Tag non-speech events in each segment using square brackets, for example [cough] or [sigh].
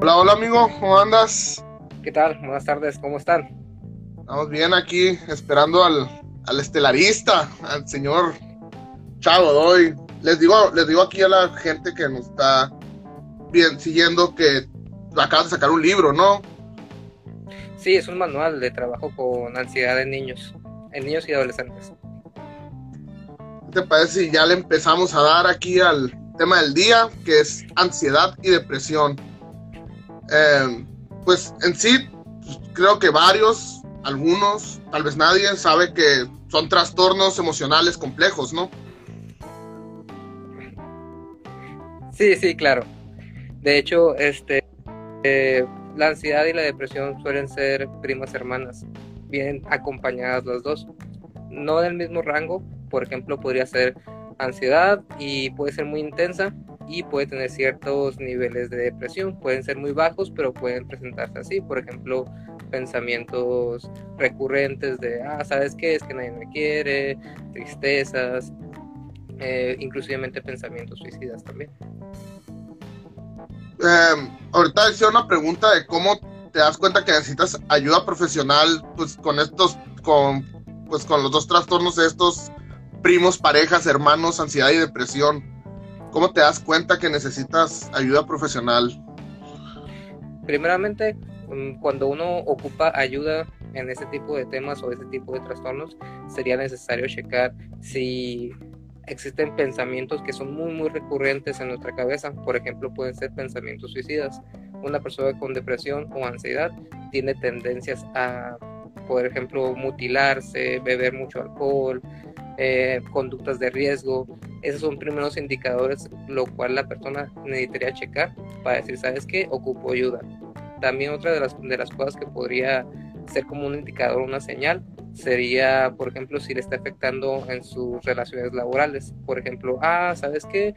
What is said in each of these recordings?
Hola, hola amigo, ¿cómo andas? ¿Qué tal? Buenas tardes, ¿cómo están? Estamos bien aquí, esperando al, al estelarista, al señor Chavo Doy. Les digo, les digo aquí a la gente que nos está bien siguiendo que acabas de sacar un libro, ¿no? Sí, es un manual de trabajo con ansiedad en niños, en niños y adolescentes. ¿Qué te parece si ya le empezamos a dar aquí al tema del día, que es ansiedad y depresión? Eh, pues en sí, creo que varios, algunos, tal vez nadie, sabe que son trastornos emocionales complejos, ¿no? Sí, sí, claro. De hecho, este, eh, la ansiedad y la depresión suelen ser primas hermanas, bien acompañadas las dos. No del mismo rango, por ejemplo, podría ser ansiedad y puede ser muy intensa y puede tener ciertos niveles de depresión. Pueden ser muy bajos, pero pueden presentarse así. Por ejemplo, pensamientos recurrentes de, ah, ¿sabes qué? Es que nadie me quiere, tristezas, eh, inclusivamente pensamientos suicidas también. Eh, ahorita decía una pregunta de cómo te das cuenta que necesitas ayuda profesional, pues con estos, con, pues con los dos trastornos de estos primos, parejas, hermanos, ansiedad y depresión. ¿Cómo te das cuenta que necesitas ayuda profesional? Primeramente, mm, cuando uno ocupa ayuda en ese tipo de temas o ese tipo de trastornos, sería necesario checar si existen pensamientos que son muy muy recurrentes en nuestra cabeza. Por ejemplo, pueden ser pensamientos suicidas. Una persona con depresión o ansiedad tiene tendencias a, por ejemplo, mutilarse, beber mucho alcohol, eh, conductas de riesgo. Esos son primeros indicadores, lo cual la persona necesitaría checar para decir, ¿sabes qué? Ocupo ayuda. También otra de las, de las cosas que podría ser como un indicador, una señal, sería, por ejemplo, si le está afectando en sus relaciones laborales. Por ejemplo, ah, ¿sabes qué?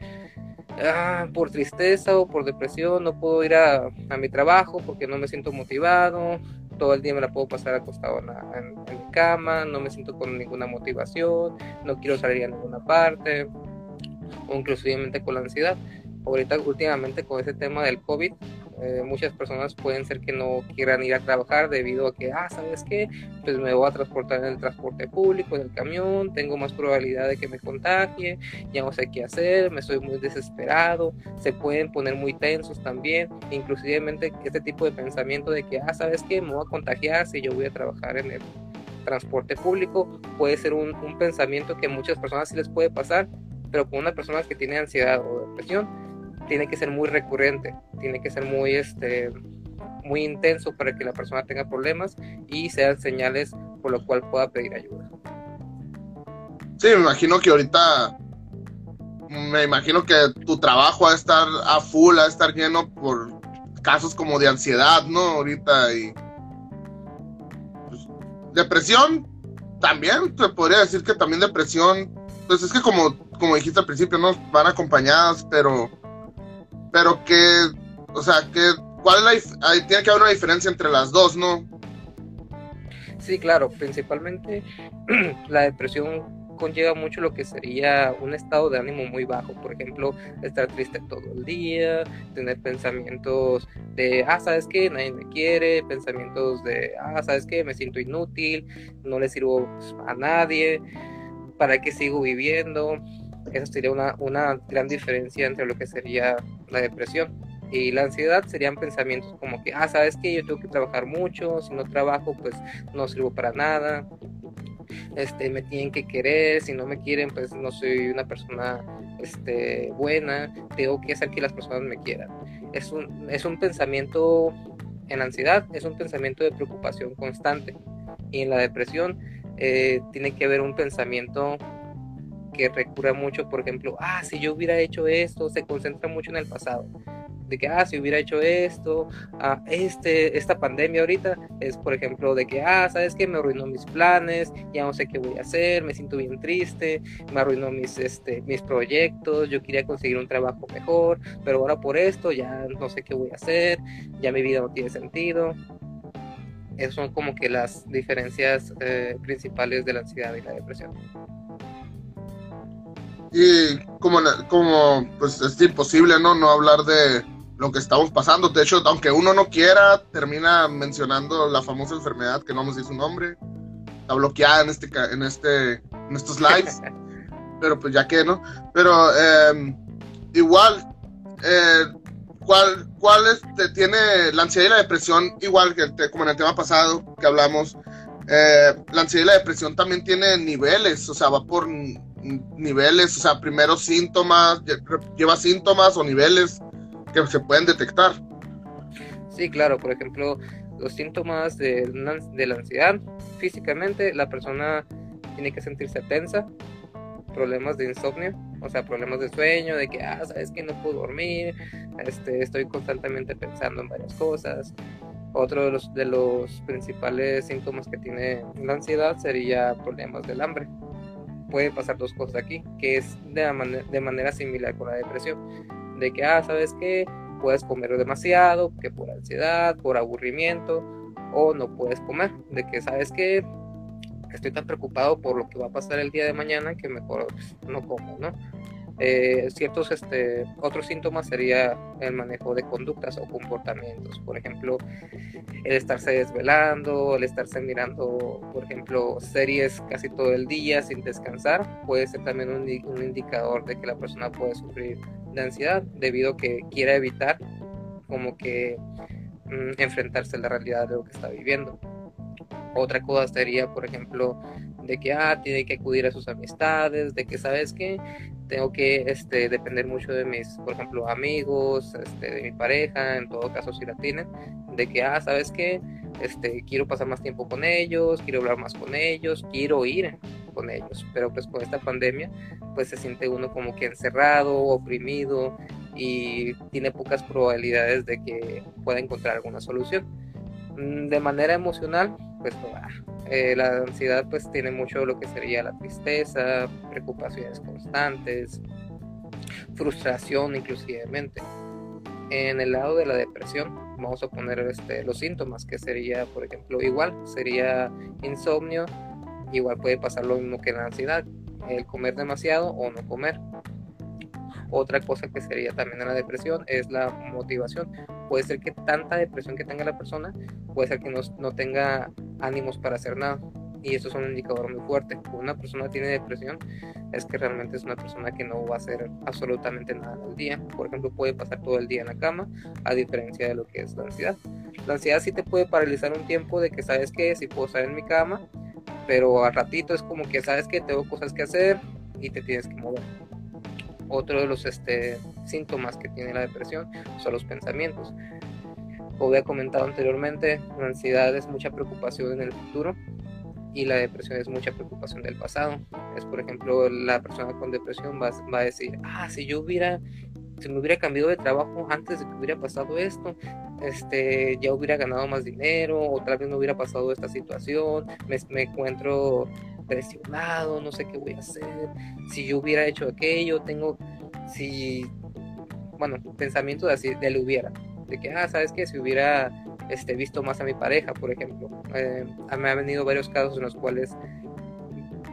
Ah, por tristeza o por depresión no puedo ir a, a mi trabajo porque no me siento motivado, todo el día me la puedo pasar acostado en, mi cama, no me siento con ninguna motivación, no quiero salir a ninguna parte, o inclusivamente con la ansiedad. Ahorita últimamente con ese tema del COVID, eh, muchas personas pueden ser que no quieran ir a trabajar debido a que, ah, ¿sabes qué? Pues me voy a transportar en el transporte público, en el camión, tengo más probabilidad de que me contagie, ya no sé qué hacer, me estoy muy desesperado, se pueden poner muy tensos también, inclusivemente este tipo de pensamiento de que, ah, ¿sabes qué? Me voy a contagiar si yo voy a trabajar en el transporte público, puede ser un, pensamiento que muchas personas sí les puede pasar, pero con una persona que tiene ansiedad o depresión, tiene que ser muy recurrente, tiene que ser muy, este, muy intenso para que la persona tenga problemas y sean señales por lo cual pueda pedir ayuda. Sí, me imagino que ahorita, me imagino que tu trabajo va a estar a full, a estar lleno por casos como de ansiedad, ¿no? Ahorita y pues, depresión, también, te podría decir que también depresión, pues es que como, como dijiste al principio, ¿no? Van acompañadas, pero pero que, o sea, que, ¿cuál es la, tiene que haber una diferencia entre las dos, ¿no? Sí, claro, principalmente [clears throat] la depresión conlleva mucho lo que sería un estado de ánimo muy bajo, por ejemplo, estar triste todo el día, tener pensamientos de, ah, ¿sabes qué? Nadie me quiere, pensamientos de, ah, ¿sabes qué? Me siento inútil, no le sirvo a nadie, ¿para qué sigo viviendo? Esa sería una, una gran diferencia entre lo que sería la depresión. Y la ansiedad serían pensamientos como que, ah, sabes que yo tengo que trabajar mucho, si no trabajo, pues no sirvo para nada, este, me tienen que querer, si no me quieren, pues no soy una persona este, buena, tengo que hacer que las personas me quieran. Es un, es un pensamiento en ansiedad, es un pensamiento de preocupación constante. Y en la depresión eh, tiene que haber un pensamiento que recurra mucho, por ejemplo, ah, si yo hubiera hecho esto, se concentra mucho en el pasado. De que, ah, si hubiera hecho esto, ah, este, esta pandemia ahorita es, por ejemplo, de que, ah, sabes que me arruinó mis planes, ya no sé qué voy a hacer, me siento bien triste, me arruinó mis, este, mis proyectos, yo quería conseguir un trabajo mejor, pero ahora por esto ya no sé qué voy a hacer, ya mi vida no tiene sentido. Esas son como que las diferencias eh, principales de la ansiedad y la depresión y como, como pues es imposible, ¿no? No hablar de lo que estamos pasando. De hecho, aunque uno no quiera, termina mencionando la famosa enfermedad que no nos dice su nombre. Está bloqueada en este en este en estos lives. [laughs] pero pues ya que no. Pero em, igual, eh, ¿cuál, ¿cuál es, tiene la ansiedad y la depresión? Igual que como en el tema pasado que hablamos, eh, la ansiedad y la depresión también tiene niveles, o sea, va por niveles, o sea, primero síntomas, lleva síntomas o niveles que se pueden detectar. Sí, claro, por ejemplo, los síntomas de, la ansiedad, físicamente la persona tiene que sentirse tensa, problemas de insomnio, o sea, problemas de sueño, de que, ah, sabes que no puedo dormir, este, estoy constantemente pensando en varias cosas. Otro de los, de los principales síntomas que tiene la ansiedad sería problemas del hambre. Puede pasar dos cosas aquí, que es de, de manera similar con la depresión, de que, ah, sabes que puedes comer demasiado, que por ansiedad, por aburrimiento, o no puedes comer, de que sabes que estoy tan preocupado por lo que va a pasar el día de mañana que mejor no como, ¿no? Eh, ciertos este, otros síntomas sería el manejo de conductas o comportamientos, por ejemplo, el estarse desvelando, el estarse mirando, por ejemplo, series casi todo el día sin descansar, puede ser también un, un indicador de que la persona puede sufrir de ansiedad debido a que quiera evitar como que mm, enfrentarse a la realidad de lo que está viviendo. Otra cosa sería, por ejemplo, de que ah, tiene que acudir a sus amistades, de que sabes que tengo que este, depender mucho de mis, por ejemplo, amigos, este, de mi pareja, en todo caso si la tienen, de que ah, sabes que este, quiero pasar más tiempo con ellos, quiero hablar más con ellos, quiero ir con ellos, pero pues con esta pandemia pues se siente uno como que encerrado, oprimido y tiene pocas probabilidades de que pueda encontrar alguna solución. Mm, de manera emocional, pues eh, la ansiedad pues tiene mucho lo que sería la tristeza, preocupaciones constantes, frustración inclusivemente. En el lado de la depresión vamos a poner este, los síntomas que sería por ejemplo igual, sería insomnio, igual puede pasar lo mismo que la ansiedad, el comer demasiado o no comer. Otra cosa que sería también la depresión es la motivación. Puede ser que tanta depresión que tenga la persona, puede ser que no, no tenga ánimos para hacer nada. Y eso es un indicador muy fuerte. Cuando una persona tiene depresión, es que realmente es una persona que no va a hacer absolutamente nada en el día. Por ejemplo, puede pasar todo el día en la cama, a diferencia de lo que es la ansiedad. La ansiedad sí te puede paralizar un tiempo de que sabes que si puedo estar en mi cama, pero al ratito es como que sabes que tengo cosas que hacer y te tienes que mover otro de los este, síntomas que tiene la depresión son los pensamientos. Como había comentado anteriormente, la ansiedad es mucha preocupación en el futuro y la depresión es mucha preocupación del pasado. Es, por ejemplo, la persona con depresión va, va a decir, ah, si yo hubiera si me hubiera cambiado de trabajo antes de que hubiera pasado esto, este, ya hubiera ganado más dinero, o tal vez no hubiera pasado esta situación, me, me encuentro presionado, no sé qué voy a hacer, si yo hubiera hecho aquello, tengo, si, bueno, pensamientos así, de lo hubiera, de que, ah, sabes que si hubiera este, visto más a mi pareja, por ejemplo, eh, me han venido varios casos en los cuales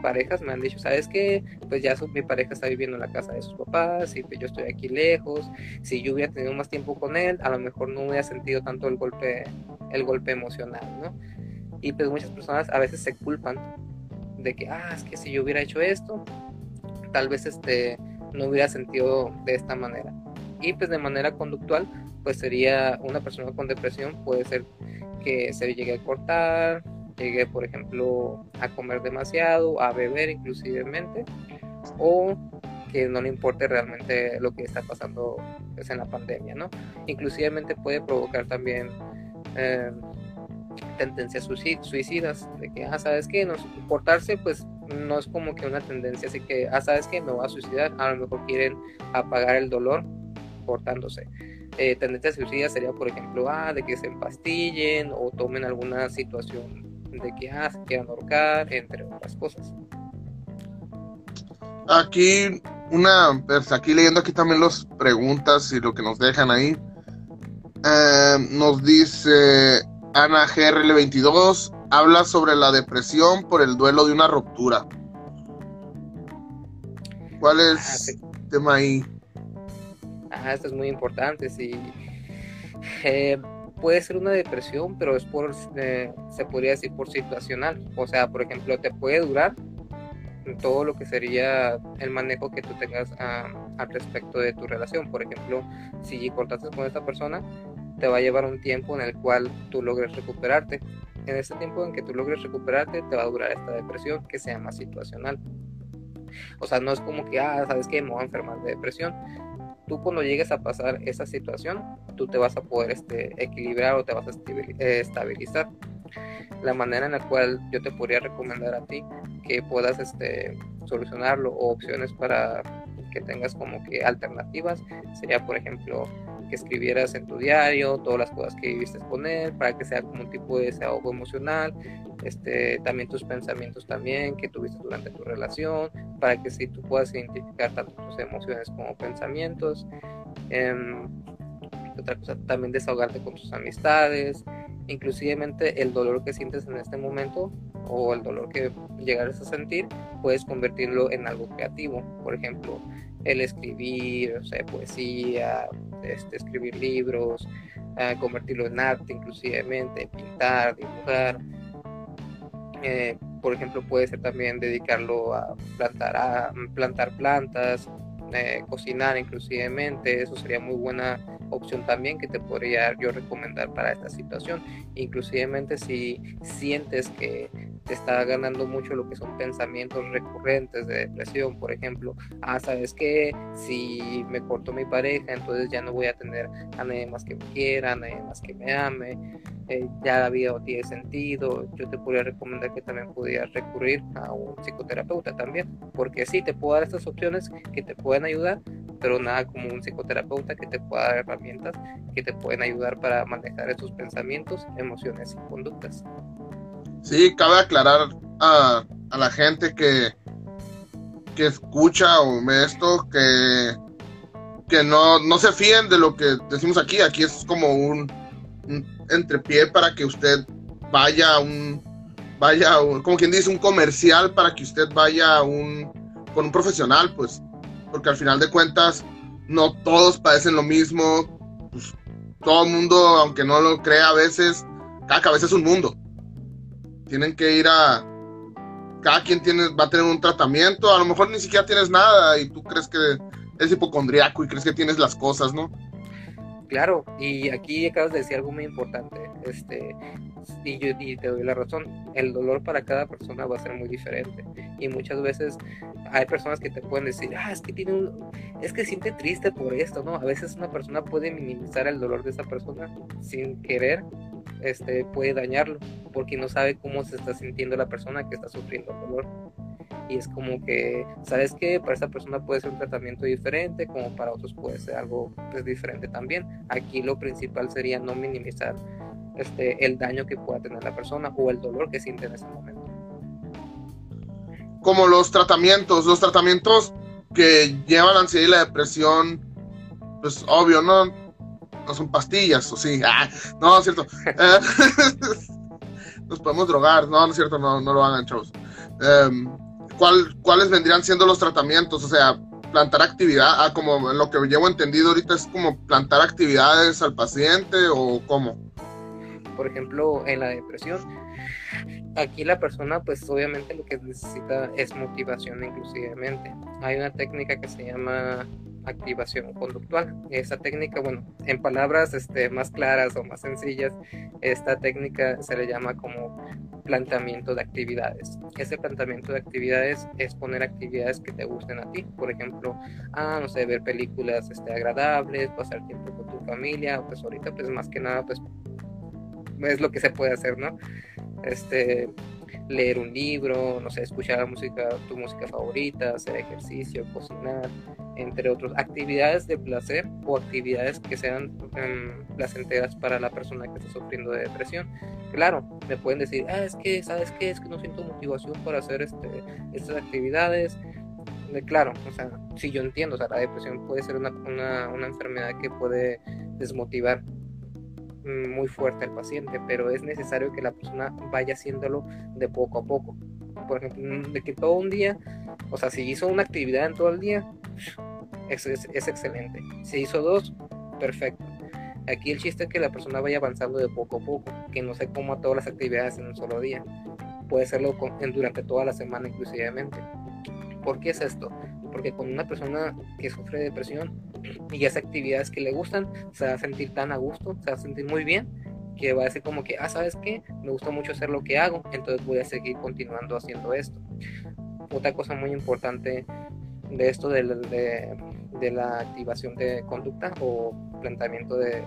parejas me han dicho, ¿sabes qué? Pues ya mi pareja está viviendo en la casa de sus papás y pues yo estoy aquí lejos. Si yo hubiera tenido más tiempo con él, a lo mejor no hubiera sentido tanto el golpe, el golpe emocional, ¿no? Y pues muchas personas a veces se culpan de que, ah, es que si yo hubiera hecho esto, tal vez este, no hubiera sentido de esta manera. Y pues de manera conductual, pues sería una persona con depresión, puede ser que se llegue a cortar, llegue, por ejemplo, a comer demasiado, a beber inclusivemente, o que no le importe realmente lo que está pasando pues, en la pandemia, ¿no? Inclusivemente puede provocar también eh, tendencias suicidas, de que, ah, ¿sabes qué? No, pues no es como que una tendencia, así que, ah, ¿sabes qué? Me va a suicidar, a lo mejor quieren apagar el dolor portándose. Eh, tendencias suicidas sería, por ejemplo, ah, de que se empastillen o tomen alguna situación de que ah, se quieran ahorcar, entre otras cosas. Aquí, una, pues aquí leyendo aquí también las preguntas y lo que nos dejan ahí. Eh, nos dice Ana GRL22, habla sobre la depresión por el duelo de una ruptura. ¿Cuál es ah, el tema ahí? Ajá, esto es muy importante. Si Eh, puede ser una depresión, pero es por, eh, se podría decir por situacional. O sea, por ejemplo, te puede durar todo lo que sería el manejo que tú tengas al respecto de tu relación. Por ejemplo, si cortaste con esta persona, te va a llevar un tiempo en el cual tú logres recuperarte. En ese tiempo en que tú logres recuperarte, te va a durar esta depresión que se llama situacional. O sea, no es como que, ah, sabes que me voy a enfermar de depresión. Tú cuando llegues a pasar esa situación, tú te vas a poder este, equilibrar o te vas a estabilizar la manera en la cual yo te podría recomendar a ti que puedas este, solucionarlo o opciones para que tengas como que alternativas sería por ejemplo que escribieras en tu diario todas las cosas que viviste con él para que sea como un tipo de desahogo emocional este también tus pensamientos también que tuviste durante tu relación para que si tú puedas identificar tanto tus emociones como pensamientos em, otra cosa también desahogarte con tus amistades inclusivemente el dolor que sientes en este momento o el dolor que llegares a sentir, puedes convertirlo en algo creativo. Por ejemplo, el escribir, o sea, poesía, este, escribir libros, convertirlo en arte inclusivemente, pintar, dibujar. Eh, por ejemplo, puede ser también dedicarlo a plantar, a plantar plantas, eh, cocinar inclusivemente, eso sería muy buena opción también que te podría yo recomendar para esta situación. Inclusivemente si sientes que está ganando mucho lo que son pensamientos recurrentes de depresión, por ejemplo, ah, sabes que si me corto mi pareja, entonces ya no voy a tener a nadie más que me quiera, a nadie más que me ame, eh, ya la vida no tiene sentido, yo te podría recomendar que también pudieras recurrir a un psicoterapeuta también, porque sí, te puedo dar estas opciones que te pueden ayudar, pero nada como un psicoterapeuta que te pueda dar herramientas que te pueden ayudar para manejar esos pensamientos, emociones y conductas. Sí, cabe aclarar a, la gente que, que escucha o ve esto que, que no, no se fíen de lo que decimos aquí. Aquí es como un, entrepié para que usted vaya a un, vaya, como quien dice, un comercial para que usted vaya un, con un profesional, pues porque al final de cuentas no todos padecen lo mismo. Pues, todo el mundo, aunque no lo crea a veces, cada cabeza es un mundo. Tienen que ir a... Cada quien tiene, va a tener un tratamiento, a lo mejor ni siquiera tienes nada y tú crees que es hipocondriaco y crees que tienes las cosas, ¿no? Claro, y aquí acabas de decir algo muy importante, este, y yo y te doy la razón, el dolor para cada persona va a ser muy diferente, y muchas veces hay personas que te pueden decir, ah, es que tiene un, es que siente triste por esto, ¿no? A veces una persona puede minimizar el dolor de esa persona sin querer, este, puede dañarlo, porque no sabe cómo se está sintiendo la persona que está sufriendo el dolor y es como que, ¿sabes qué? Para esta persona puede ser un tratamiento diferente, como para otros puede ser algo pues, diferente también. Aquí lo principal sería no minimizar este, el daño que pueda tener la persona o el dolor que siente en ese momento. Como los tratamientos, los tratamientos que llevan la ansiedad y la depresión, pues obvio, ¿no? No son pastillas, o sí. Ah, no, es cierto. [laughs] Nos podemos drogar, no, no es cierto, no, no lo hagan, chavos. Um, ¿cuáles vendrían siendo los tratamientos? O sea, plantar actividad, ah, como lo que llevo entendido ahorita es como plantar actividades al paciente o cómo? Por ejemplo, en la depresión, aquí la persona pues obviamente lo que necesita es motivación inclusivemente. Hay una técnica que se llama activación conductual. Esta técnica, bueno, en palabras este, más claras o más sencillas, esta técnica se le llama como planteamiento de actividades. Ese planteamiento de actividades es poner actividades que te gusten a ti. Por ejemplo, ah, no sé, ver películas este, agradables, pasar tiempo con tu familia, pues ahorita pues más que nada pues es lo que se puede hacer, ¿no? Este, leer un libro, no sé, escuchar música, tu música favorita, hacer ejercicio, cocinar, entre otros, actividades de placer o actividades que sean em, placenteras para la persona que está sufriendo de depresión. Claro, me pueden decir, ah, es que, ¿sabes qué? Es que no siento motivación para hacer este, estas actividades. claro, o sea, si yo entiendo, o sea, la depresión puede ser una, una enfermedad que puede desmotivar muy fuerte al paciente, pero es necesario que la persona vaya haciéndolo de poco a poco. Por ejemplo, de que todo un día, o sea, si hizo una actividad en todo el día, es, es, excelente. Si hizo dos, perfecto. Aquí el chiste es que la persona vaya avanzando de poco a poco, que no se coma todas las actividades en un solo día. Puede hacerlo durante toda la semana inclusivamente. ¿Por qué es esto? Porque con una persona que sufre depresión y hace actividades que le gustan, se va a sentir tan a gusto, se va a sentir muy bien, que va a decir como que, ah, ¿sabes qué? Me gusta mucho hacer lo que hago, entonces voy a seguir continuando haciendo esto. Otra cosa muy importante de esto de, de, la activación de conducta o planteamiento de,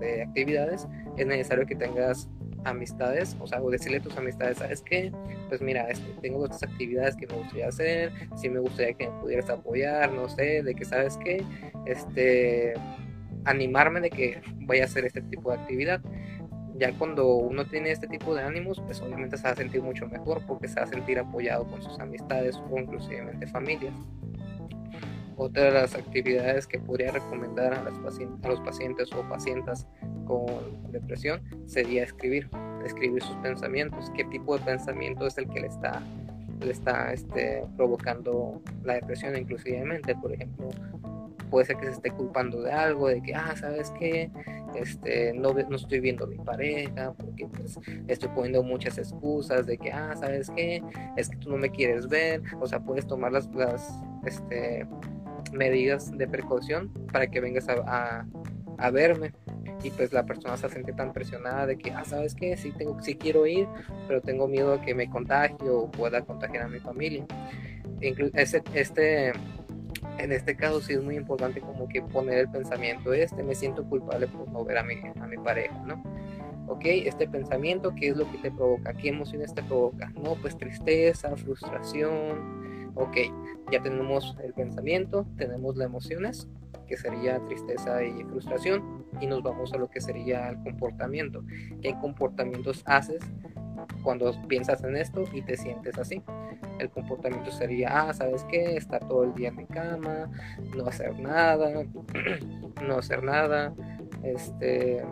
de actividades, es necesario que tengas amistades, o sea, o decirle a tus amistades, ¿sabes qué? Pues mira, este, tengo estas actividades que me gustaría hacer, si me gustaría que me pudieras apoyar, no sé, de que, ¿sabes qué? Este, animarme de que vaya a hacer este tipo de actividad. Ya cuando uno tiene este tipo de ánimos, pues obviamente se va a sentir mucho mejor porque se va a sentir apoyado con sus amistades o inclusive familias. Otra de las actividades que podría recomendar a, a los pacientes o pacientes con depresión sería escribir, escribir sus pensamientos, qué tipo de pensamiento es el que le está, le está este, provocando la depresión inclusivemente, por ejemplo, puede ser que se esté culpando de algo, de que, ah, ¿sabes qué? Este, no, no estoy viendo a mi pareja, porque pues estoy poniendo muchas excusas de que, ah, ¿sabes qué? Es que tú no me quieres ver, o sea, puedes tomar las, las este, medidas de precaución para que vengas a, a verme y pues la persona se siente tan presionada de que, ah, ¿sabes qué? Sí, tengo, sí quiero ir, pero tengo miedo a que me contagie o pueda contagiar a mi familia. Este, este, en este caso sí es muy importante como que poner el pensamiento este, me siento culpable por no ver a mi, a mi pareja, ¿no? Ok, este pensamiento, ¿qué es lo que te provoca? ¿Qué emociones te provoca? No, pues tristeza, frustración. Ok, ya tenemos el pensamiento, tenemos las emociones, que sería tristeza y frustración, y nos vamos a lo que sería el comportamiento. ¿Qué comportamientos haces cuando piensas en esto y te sientes así? El comportamiento sería, ah, ¿sabes qué? Estar todo el día en mi cama, no hacer nada, [clears throat] no hacer nada, este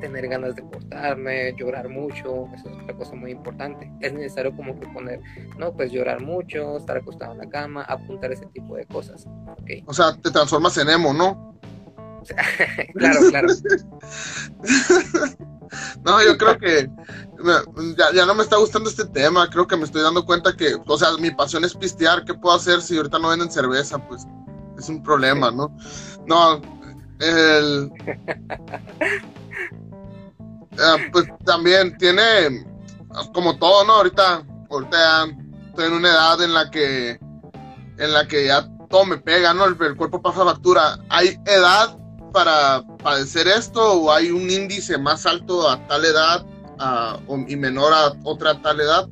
tener ganas de cortarme, llorar mucho, eso es otra cosa muy importante. Es necesario como que poner, no, pues llorar mucho, estar acostado en la cama, apuntar ese tipo de cosas. ¿okay? O sea, te transformas en emo, ¿no? [laughs] claro, claro. [laughs] no, yo creo que ya, ya, no me está gustando este tema, creo que me estoy dando cuenta que, o sea, mi pasión es pistear, ¿qué puedo hacer si ahorita no venden cerveza? Pues es un problema, ¿no? No, el... [laughs] Eh, pues también tiene, como todo, ¿no? Ahorita, ahorita estoy en una edad en la que, en la que ya todo me pega, ¿no? El, cuerpo pasa factura. ¿Hay edad para padecer esto o hay un índice más alto a tal edad y menor a otra tal edad?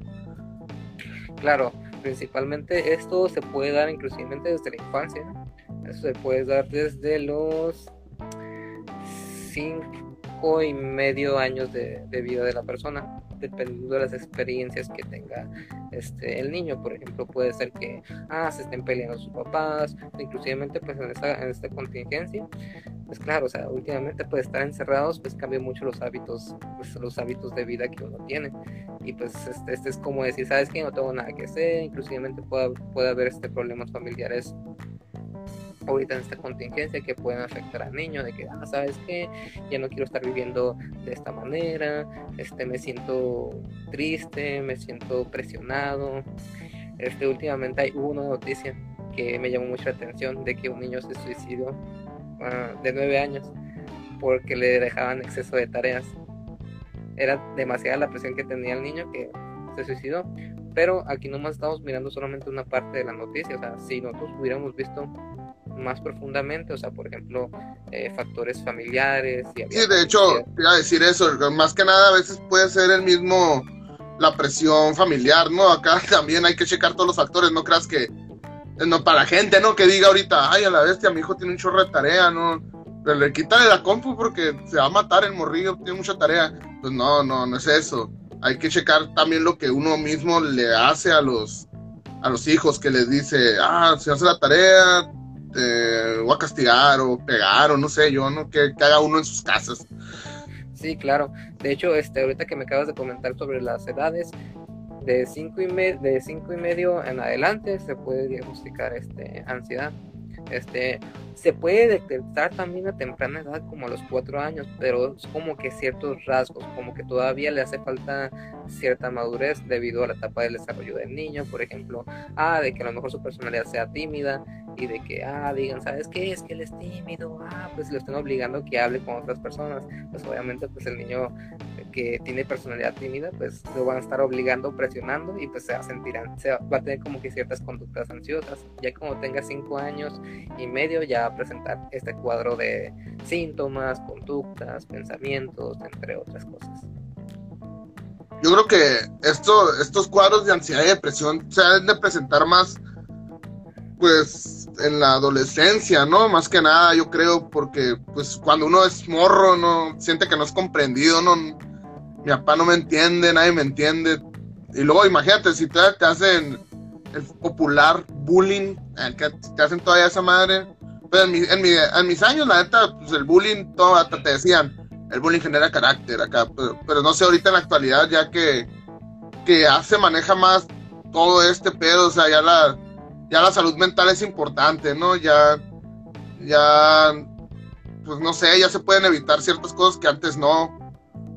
Claro, principalmente esto se puede dar inclusive desde la infancia. Eso se puede dar desde los 5 y medio años de, vida de la persona, dependiendo de las experiencias que tenga este, el niño. Por ejemplo, puede ser que ah, se estén peleando sus papás, inclusive pues en esta, en esta contingencia, pues claro, o sea, últimamente pues estar encerrados pues cambia mucho los hábitos, pues, los hábitos de vida que uno tiene. Y pues este, este es como decir, sabes que no tengo nada que hacer, inclusive puede, puede haber este problemas familiares ahorita en esta contingencia que pueden afectar al niño, de que, ah, ¿sabes qué? Ya no quiero estar viviendo de esta manera, este, me siento triste, me siento presionado. Este, últimamente hay una noticia que me llamó mucho la atención de que un niño se suicidó ah, de nueve años porque le dejaban exceso de tareas. Era demasiada la presión que tenía el niño que se suicidó. Pero aquí nomás estamos mirando solamente una parte de la noticia. O sea, si nosotros hubiéramos visto más profundamente, o sea, por ejemplo, eh, factores familiares. Y sí, de hecho, te iba a decir eso, más que nada a veces puede ser el mismo, la presión familiar, ¿no? Acá [laughs] también hay que checar todos los factores, no creas que, no, para gente, ¿no? Que diga ahorita, ay, a la bestia, mi hijo tiene un chorro de tarea, ¿no? Pero le quítale la compu porque se va a matar el morrillo, tiene mucha tarea. Pues no, no, no es eso. Hay que checar también lo que uno mismo le hace a los, a los hijos, que les dice, ah, si hace la tarea, este, o a castigar o pegar o no sé yo, ¿no? Que, haga uno en sus casas. Sí, claro. De hecho, este, ahorita que me acabas de comentar sobre las edades, de 5 y, de cinco y medio en adelante se puede diagnosticar este, ansiedad. Este, se puede detectar también a temprana edad, como a los cuatro años, pero es como que ciertos rasgos, como que todavía le hace falta cierta madurez debido a la etapa del desarrollo del niño, por ejemplo, ah, de que a lo mejor su personalidad sea tímida y de que, ah, digan, ¿sabes qué? Es que él es tímido, ah, pues lo están obligando a que hable con otras personas, pues obviamente pues el niño que tiene personalidad tímida, pues lo van a estar obligando, presionando y pues se va a sentir, se va a tener como que ciertas conductas ansiosas. Ya como tenga cinco años y medio, ya presentar este cuadro de síntomas, conductas, pensamientos, entre otras cosas. Yo creo que esto, estos cuadros de ansiedad y depresión se deben de presentar más, pues, en la adolescencia, ¿no? Más que nada, yo creo, porque, pues, cuando uno es morro, no siente que no es comprendido, no mi papá no me entiende, nadie me entiende. Y luego imagínate, si te, hacen el popular bullying, eh, que te hacen todavía esa madre. Pero pues en, en, mis años, la neta, pues el bullying, todo, hasta te decían, el bullying genera carácter acá. Pero, no sé ahorita en la actualidad, ya que, que ya se maneja más todo este pedo, o sea, ya la, ya la salud mental es importante, ¿no? Ya, ya, pues no sé, ya se pueden evitar ciertas cosas que antes no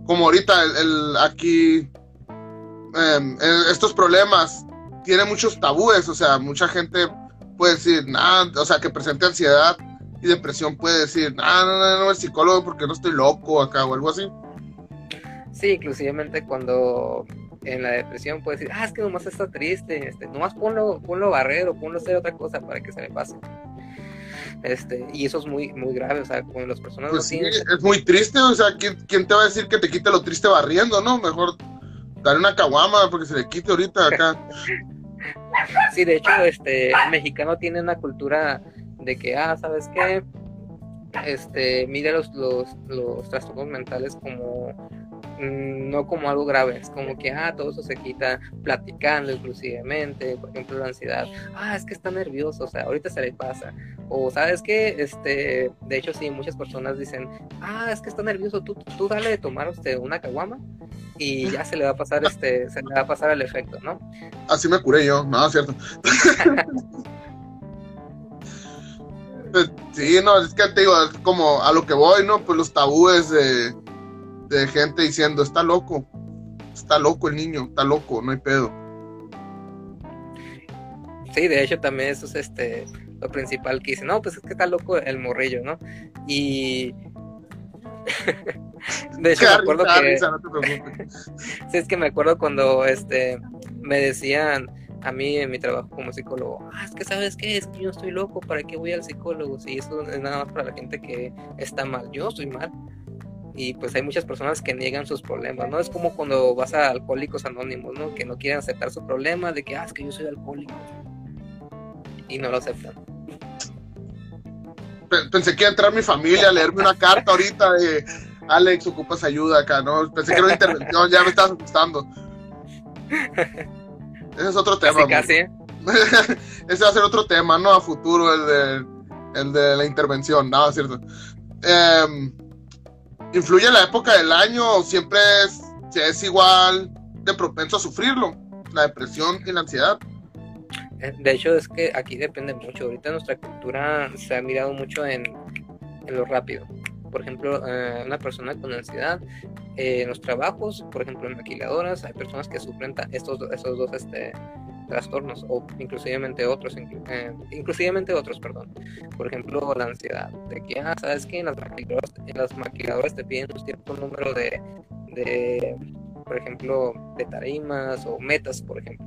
como ahorita el, aquí em, estos problemas tienen muchos tabúes, o sea, mucha gente puede decir, nada, o sea, que presente ansiedad y depresión puede decir, no, no, no, no, el psicólogo porque no estoy loco acá o algo así. Sí, inclusivamente cuando en la depresión puede decir, ah, es que nomás está triste, este, nomás ponlo, ponlo barrero, ponlo hacer otra cosa para que se le pase. Este, y eso es muy, muy grave, o sea, cuando las personas pues sí, es muy triste, o sea, ¿quién, ¿quién, te va a decir que te quite lo triste barriendo, no? Mejor darle una caguama porque se le quite ahorita acá. [laughs] sí, de hecho, este, el mexicano tiene una cultura de que, ah, ¿sabes qué? Este, mide los, los, los trastornos mentales como no como algo grave, es como que, ah, todo eso se quita platicando inclusivemente, por ejemplo, la ansiedad, ah, es que está nervioso, o sea, ahorita se le pasa, o sabes que, este, de hecho, sí, muchas personas dicen, ah, es que está nervioso, tú, tú dale de tomar usted una caguama y ya se le va a pasar, [laughs] este, se le va a pasar el efecto, ¿no? Así me curé yo, no, cierto. Pues, [laughs] [laughs] sí, no, es que te digo, es como a lo que voy, ¿no? Pues los tabúes de de gente diciendo, está loco, está loco el niño, está loco, no hay pedo. Sí, de hecho también eso es este lo principal que dice, no, pues es que está loco el morrillo, ¿no? Y [laughs] de hecho me acuerdo que [laughs] sí, es que me acuerdo cuando este me decían a mí en mi trabajo como psicólogo, ah, es que sabes qué, es que yo estoy loco, ¿para qué voy al psicólogo? Si eso es nada más para la gente que está mal, yo estoy mal y pues hay muchas personas que niegan sus problemas, ¿no? Es como cuando vas a Alcohólicos Anónimos, ¿no? Que no quieren aceptar su problema de que, ah, es que yo soy alcohólico. Y no lo aceptan. Pensé que iba a entrar mi familia a leerme una carta ahorita de Alex, ocupas ayuda acá, ¿no? Pensé que era una intervención, ya me estabas asustando. Ese es otro tema. Casi, ¿eh? [laughs] Ese va a ser otro tema, ¿no? A futuro, el de, el de la intervención, ¿no? ¿Cierto? Eh, influye la época del año, siempre es, es igual de propenso a sufrirlo, la depresión y la ansiedad. Eh, de hecho, es que aquí depende mucho. Ahorita nuestra cultura se ha mirado mucho en, lo rápido. Por ejemplo, eh, una persona con ansiedad, eh, en los trabajos, por ejemplo, en maquiladoras, hay personas que sufren estos, estos dos este, trastornos o inclusivamente otros, eh, inclusivamente otros, perdón. Por ejemplo, la ansiedad, de que, ah, sabes que en las maquiladoras, en te piden un cierto número de, de, por ejemplo, de tarimas o metas, por ejemplo,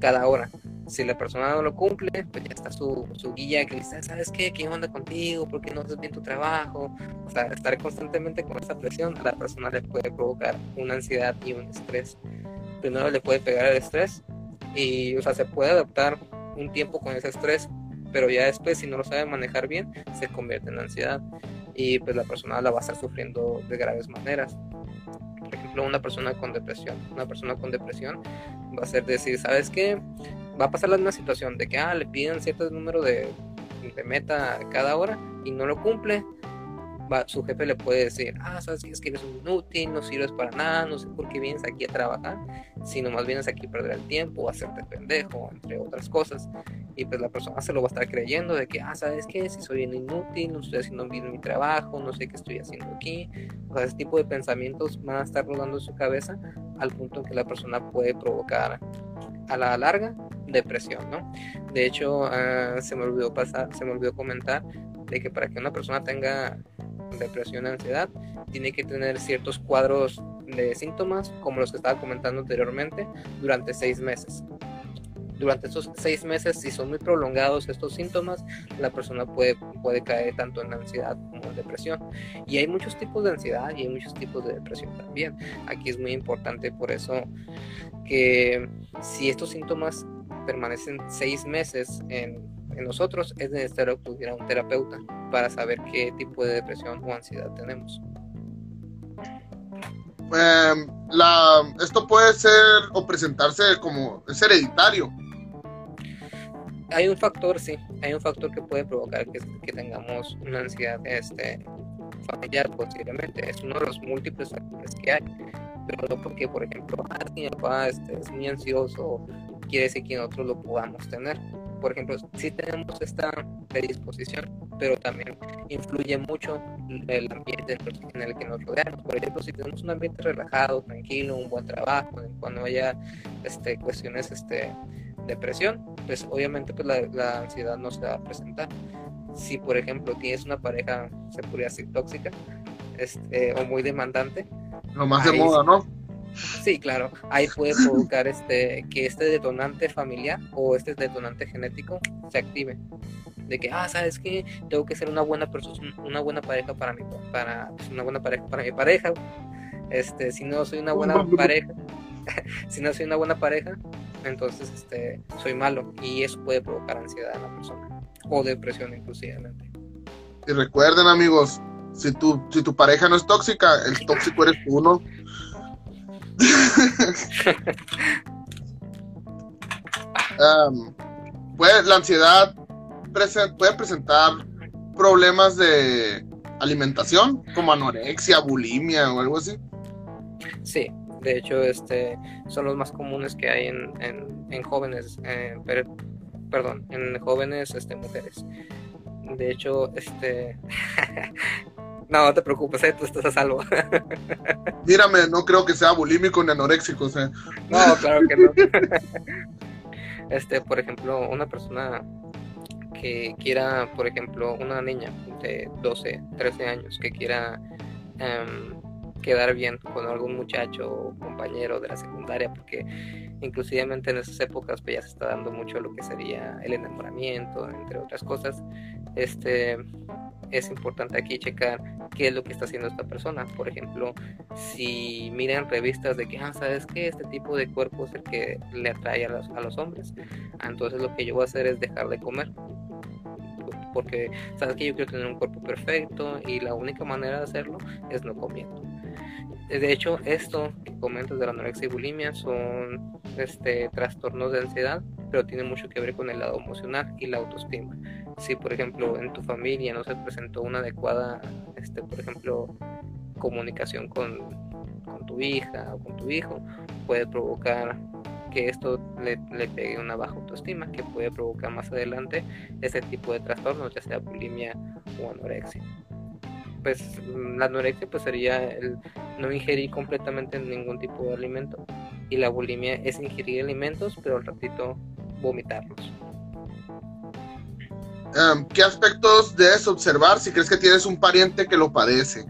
cada hora. Si la persona no lo cumple, pues ya está su, su guía que dice, ¿sabes qué? ¿Qué onda contigo? ¿Por qué no haces bien tu trabajo? O sea, estar constantemente con esa presión a la persona le puede provocar una ansiedad y un estrés. Primero le puede pegar el estrés y, o sea, se puede adaptar un tiempo con ese estrés, pero ya después, si no lo sabe manejar bien, se convierte en ansiedad y pues la persona la va a estar sufriendo de graves maneras. Por ejemplo, una persona con depresión, una persona con depresión va a ser decir, ¿sabes qué? Va a pasar la misma situación de que, ah, le piden cierto número de, de meta cada hora y no lo cumple, su jefe le puede decir, ah, sabes es que eres un inútil, no sirves para nada, no sé por qué vienes aquí a trabajar, sino más vienes aquí a perder el tiempo, a hacerte pendejo, entre otras cosas. Y pues la persona se lo va a estar creyendo de que, ah, sabes qué, si soy un inútil, no estoy haciendo bien mi trabajo, no sé qué estoy haciendo aquí. O sea, ese tipo de pensamientos van a estar rodando en su cabeza al punto en que la persona puede provocar a la larga depresión, ¿no? De hecho, ah, se me olvidó pasar, se me olvidó comentar de que para que una persona tenga depresión, ansiedad, tiene que tener ciertos cuadros de síntomas, como los que estaba comentando anteriormente, durante seis meses. Durante esos seis meses, si son muy prolongados estos síntomas, la persona puede, puede caer tanto en ansiedad como en depresión. Y hay muchos tipos de ansiedad y hay muchos tipos de depresión también. Aquí es muy importante por eso que si estos síntomas permanecen seis meses en en nosotros es necesario acudir a un terapeuta para saber qué tipo de depresión o ansiedad tenemos. Em, esto puede ser o presentarse como es hereditario. Hay un factor, sí, hay un factor que puede provocar que, que tengamos una ansiedad este, familiar posiblemente. Es uno de los múltiples factores que hay. Pero no porque, por ejemplo, ah, mi papá este, es muy ansioso, quiere decir que nosotros lo podamos tener por ejemplo, sí tenemos esta predisposición, pero también influye mucho el ambiente en el que nos rodeamos. Por ejemplo, si tenemos un ambiente relajado, tranquilo, un buen trabajo, cuando haya este, cuestiones este, de presión, pues obviamente pues la, ansiedad no se va a presentar. Si, por ejemplo, tienes una pareja, se podría decir tóxica, este, o muy demandante. Lo más de moda, ¿no? Sí, claro. Ahí puede provocar este que este detonante familiar o este detonante genético se active. De que, ah, ¿sabes qué? Tengo que ser una buena persona, una buena pareja para mi para pues, una buena pareja para mi pareja. Este, si no soy una buena pareja, [laughs] si no soy una buena pareja, entonces este soy malo y eso puede provocar ansiedad en la persona o depresión inclusivamente. Y recuerden, amigos, si tu si tu pareja no es tóxica, el tóxico eres tú, ¿no? Puede, la ansiedad puede presentar problemas de alimentación, como anorexia, bulimia o algo así. Sí, de hecho, este son los más comunes que hay en, jóvenes, eh, perdón, en jóvenes este, mujeres. De hecho, este [laughs] No, no te preocupes, eh, tú estás a salvo. [laughs] Mírame, no creo que sea bulímico ni anoréxico, No, claro que no. [laughs] Este, por ejemplo, una persona que quiera, por ejemplo, una niña de 12, 13 años que quiera em, quedar bien con algún muchacho o compañero de la secundaria, porque inclusivamente en esas épocas pues, ya se está dando mucho lo que sería el enamoramiento, entre otras cosas. Este, es importante aquí checar qué es lo que está haciendo esta persona. Por ejemplo, si miran revistas de que, ah, ¿sabes qué? Este tipo de cuerpo es el que le atrae a los, a los hombres. Entonces lo que yo voy a hacer es dejar de comer. Porque, ¿sabes que Yo quiero tener un cuerpo perfecto y la única manera de hacerlo es no comiendo. De hecho, esto que comentas de la anorexia y bulimia son este, trastornos de ansiedad, pero tiene mucho que ver con el lado emocional y la autoestima si por ejemplo en tu familia no se presentó una adecuada, este, por ejemplo, comunicación con, con tu hija o con tu hijo, puede provocar que esto le, le, pegue una baja autoestima que puede provocar más adelante ese tipo de trastornos, ya sea bulimia o anorexia. Pues la anorexia pues sería el no ingerir completamente ningún tipo de alimento y la bulimia es ingerir alimentos pero al ratito vomitarlos. Em, ¿qué aspectos debes observar si crees que tienes un pariente que lo padece?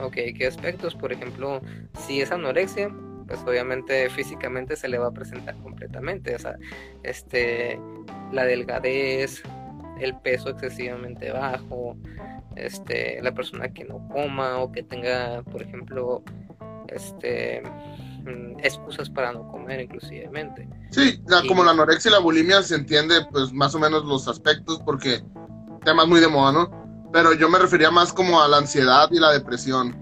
Ok, ¿qué aspectos? Por ejemplo, si es anorexia, pues obviamente físicamente se le va a presentar completamente. O sea, este, la delgadez, el peso excesivamente bajo, este, la persona que no coma o que tenga, por ejemplo, este, Mm, excusas para no comer inclusivemente. Sí, como la anorexia y la bulimia se entiende pues más o menos los aspectos porque temas muy de moda, ¿no? Pero yo me refería más como a la ansiedad y la depresión.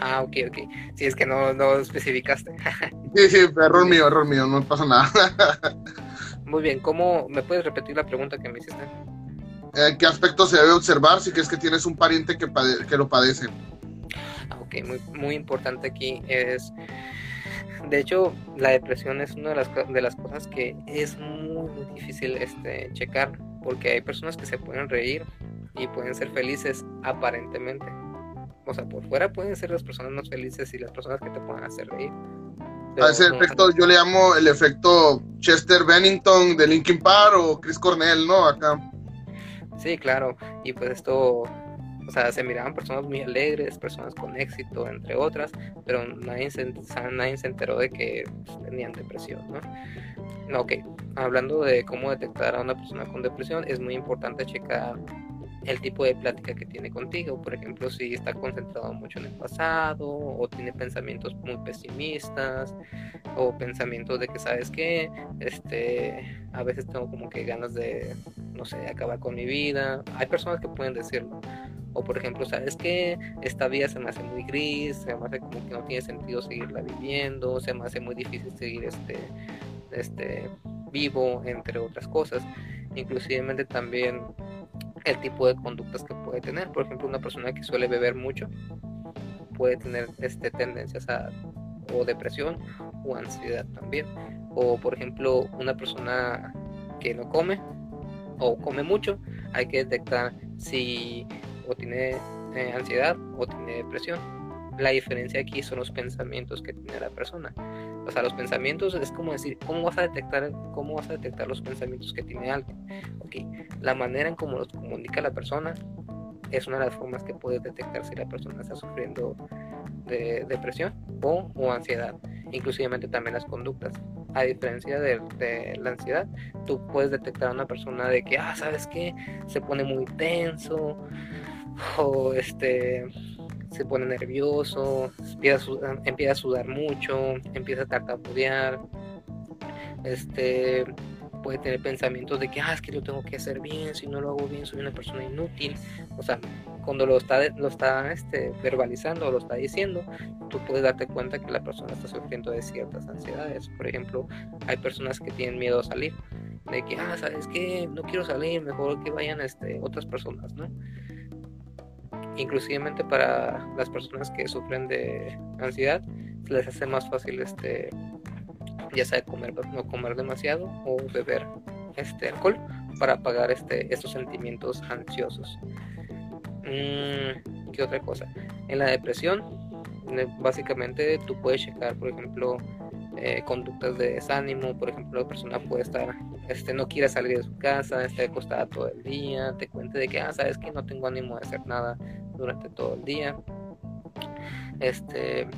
Ah, ok, ok. Si es que no, no especificaste. [laughs] sí, sí, error mío, error mío, no pasa nada. [laughs] muy bien, ¿cómo me puedes repetir la pregunta que me hiciste? eh, ¿qué aspectos se debe observar si crees que tienes un pariente que, que lo padece? Ah, ok, muy, muy importante aquí es, de hecho, la depresión es una de las, de las cosas que es muy, difícil este, checar, porque hay personas que se pueden reír y pueden ser felices aparentemente. O sea, por fuera pueden ser las personas más felices y las personas que te puedan hacer reír. a ese efecto yo le llamo el efecto Chester Bennington de Linkin Park o Chris Cornell, ¿no? Acá. Sí, claro. Y pues esto o sea, se miraban personas muy alegres, personas con éxito, entre otras, pero nadie se, nadie se enteró de que pues, tenían depresión, ¿no? Ok, hablando de cómo detectar a una persona con depresión, es muy importante checar el tipo de plática que tiene contigo. Por ejemplo, si está concentrado mucho en el pasado o tiene pensamientos muy pesimistas o pensamientos de que, ¿sabes qué? Este, a veces tengo como que ganas de, no sé, acabar con mi vida. Hay personas que pueden decirlo. O por ejemplo, ¿sabes qué? Esta vida se me hace muy gris, se me hace como que no tiene sentido seguirla viviendo, se me hace muy difícil seguir este, este vivo, entre otras cosas. Inclusivemente también el tipo de conductas que puede tener. Por ejemplo, una persona que suele beber mucho puede tener este, tendencias a o depresión o ansiedad también. O por ejemplo, una persona que no come o come mucho, hay que detectar si o tiene eh, ansiedad o tiene depresión. La diferencia aquí son los pensamientos que tiene la persona. O sea, los pensamientos es como decir, ¿cómo vas a detectar, cómo vas a detectar los pensamientos que tiene alguien? Ok, la manera en cómo los comunica la persona es una de las formas que puedes detectar si la persona está sufriendo de depresión o, o ansiedad. Inclusive también las conductas. A diferencia de, de, la ansiedad, tú puedes detectar a una persona de que, ah, ¿sabes qué? Se pone muy tenso o este se pone nervioso, empieza a, sudar, mucho, empieza a tartamudear, este, puede tener pensamientos de que, ah, es que yo tengo que hacer bien, si no lo hago bien soy una persona inútil. O sea, cuando lo está, lo está este, verbalizando o lo está diciendo, tú puedes darte cuenta que la persona está sufriendo de ciertas ansiedades. Por ejemplo, hay personas que tienen miedo a salir, de que, ah, ¿sabes qué? No quiero salir, mejor que vayan este, otras personas, ¿no? Inclusivemente para las personas que sufren de ansiedad les hace más fácil este ya sea comer no comer demasiado o beber este alcohol para apagar este estos sentimientos ansiosos. Mm, qué otra cosa en la depresión básicamente tú puedes checar por ejemplo eh, conductas de desánimo, por ejemplo, la persona puede estar, este, no quiere salir de su casa, está acostada todo el día, te cuente de que, ah, sabes que no tengo ánimo de hacer nada durante todo el día. Este,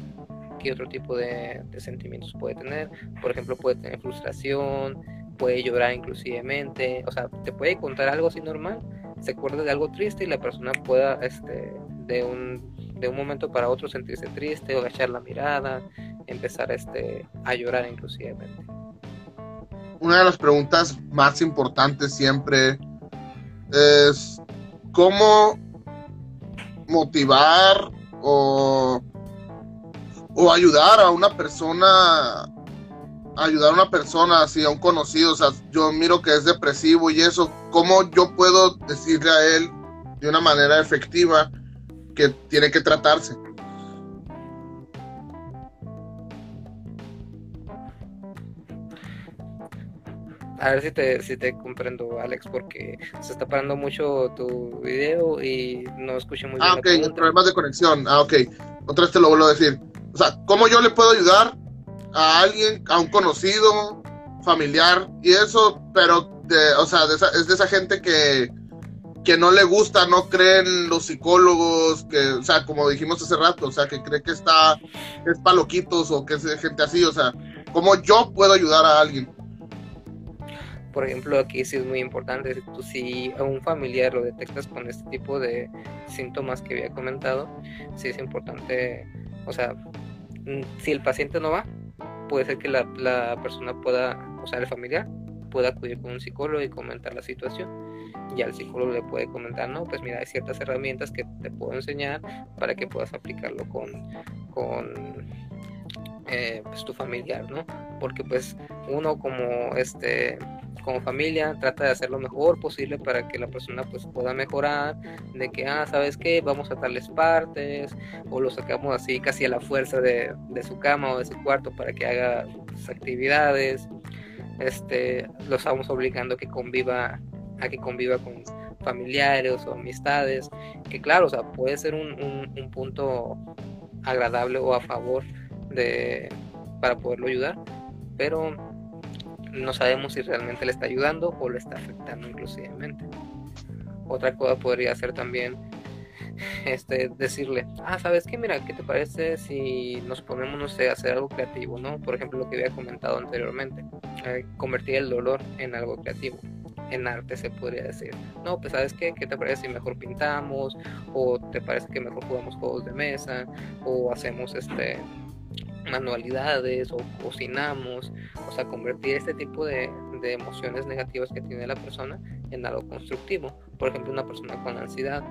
¿qué otro tipo de, sentimientos puede tener? Por ejemplo, puede tener frustración, puede llorar inclusivemente, o sea, te puede contar algo así normal, se acuerda de algo triste y la persona pueda, este, de un, de un momento para otro sentirse triste o agachar la mirada, empezar este, a llorar inclusivamente. Una de las preguntas más importantes siempre es cómo motivar o, o ayudar a una persona ayudar a una persona así, a un conocido, o sea, yo miro que es depresivo y eso, ¿cómo yo puedo decirle a él de una manera efectiva que tiene que tratarse? A ver si te, si te comprendo, Alex, porque se está parando mucho tu video y no escucho muy bien. Ah, ok, problemas de conexión. Ah, ok. Otra vez te lo vuelvo a decir. O sea, ¿cómo yo le puedo ayudar a alguien, a un conocido, familiar y eso? Pero, de, o sea, es de esa gente que, que no le gusta, no creen los psicólogos, que, o sea, como dijimos hace rato, o sea, que cree que está, que es paloquitos o que es gente así, o sea, ¿cómo yo puedo ayudar a alguien? Por ejemplo, aquí sí es muy importante, si, a un familiar lo detectas con este tipo de síntomas que había comentado, sí es importante, o sea, mm, si el paciente no va, puede ser que la, la persona pueda, o sea, el familiar pueda acudir con un psicólogo y comentar la situación. Ya el psicólogo le puede comentar, no, pues mira, hay ciertas herramientas que te puedo enseñar para que puedas aplicarlo con, con eh, pues, tu familiar, ¿no? Porque pues uno como este como familia trata de hacer lo mejor posible para que la persona pues pueda mejorar, de que, ah, ¿sabes qué? Vamos a tales partes, o lo sacamos así casi a la fuerza de, su cama o de su cuarto para que haga sus actividades, este, lo estamos obligando a que conviva, a que conviva con familiares o amistades, que claro, o sea, puede ser un, un punto agradable o a favor de para poderlo ayudar, pero no sabemos si realmente le está ayudando o le está afectando inclusivamente. Otra cosa podría ser también este, decirle, ah, ¿sabes qué? Mira, ¿qué te parece si nos ponemos, no sé, a hacer algo creativo, ¿no? Por ejemplo, lo que había comentado anteriormente, eh, convertir el dolor en algo creativo, en arte se podría decir. No, pues ¿sabes qué? ¿Qué te parece si mejor pintamos? ¿O te parece que mejor jugamos juegos de mesa? ¿O hacemos este manualidades o cocinamos, o sea, convertir este tipo de, de, emociones negativas que tiene la persona en algo constructivo. Por ejemplo, una persona con ansiedad,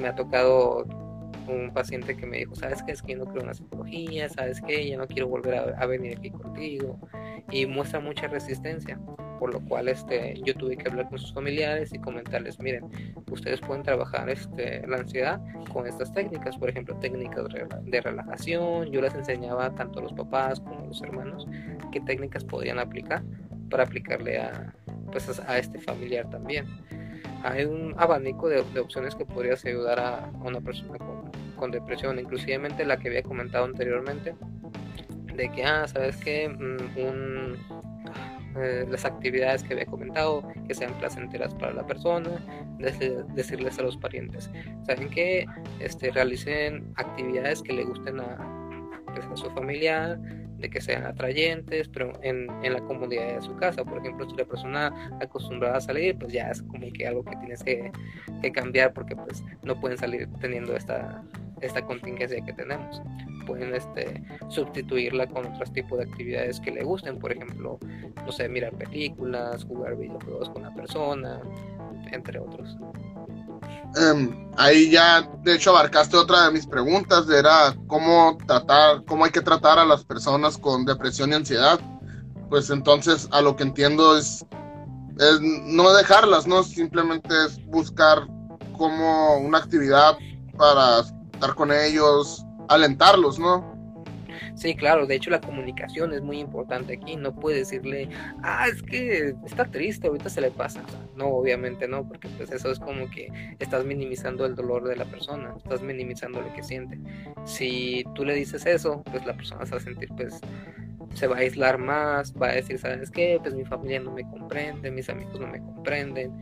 me ha tocado un paciente que me dijo, ¿sabes qué? Es que yo no en la psicología, ¿sabes qué? Ya no quiero volver a venir aquí contigo. Y muestra mucha resistencia por lo cual este, yo tuve que hablar con sus familiares y comentarles, miren, ustedes pueden trabajar este, la ansiedad con estas técnicas, por ejemplo, técnicas de relajación, yo les enseñaba tanto a los papás como a los hermanos qué técnicas podrían aplicar para aplicarle a, pues, a este familiar también. Hay un abanico de, opciones que podrías ayudar a, una persona con, con depresión, inclusivemente la que había comentado anteriormente, de que, ah, sabes que mm, un eh, las actividades que había comentado, que sean placenteras para la persona, decirles a los parientes, saben que este, realicen actividades que le gusten a, pues, su familiar, de que sean atrayentes, pero en, en, la comodidad de su casa. Por ejemplo, si la persona acostumbrada a salir, pues ya es como que algo que tienes que, que cambiar porque pues no pueden salir teniendo esta, esta contingencia que tenemos pueden este, sustituirla con otros tipos de actividades que le gusten, por ejemplo, no sé, mirar películas, jugar videojuegos con la persona, entre otros. Em, ahí ya, de hecho, abarcaste otra de mis preguntas, era cómo tratar, cómo hay que tratar a las personas con depresión y ansiedad. Pues entonces, a lo que entiendo es, es no dejarlas, ¿no? Simplemente es buscar como una actividad para estar con ellos, alentarlos, ¿no? Sí, claro, de hecho la comunicación es muy importante aquí, no puedes decirle, ah, es que está triste, ahorita se le pasa. no, obviamente no, porque pues eso es como que estás minimizando el dolor de la persona, estás minimizando lo que siente. Si tú le dices eso, pues la persona se va a sentir pues se va a aislar más, va a decir, ¿sabes qué? Pues mi familia no me comprende, mis amigos no me comprenden